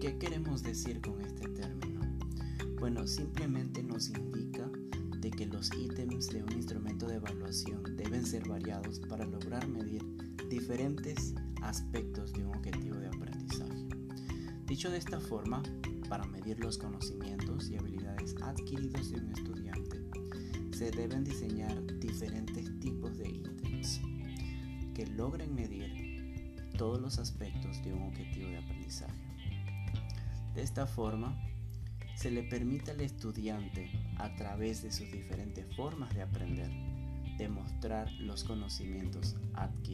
¿Qué queremos decir con este término? Bueno, simplemente nos indica de que los ítems de un instrumento de evaluación deben ser variados para lograr medir diferentes aspectos de un objetivo de aprendizaje. Dicho de esta forma, para medir los conocimientos y habilidades adquiridos de un estudiante, se deben diseñar diferentes tipos de ítems que logren medir todos los aspectos de un objetivo de aprendizaje. De esta forma, se le permite al estudiante, a través de sus diferentes formas de aprender, demostrar los conocimientos adquiridos.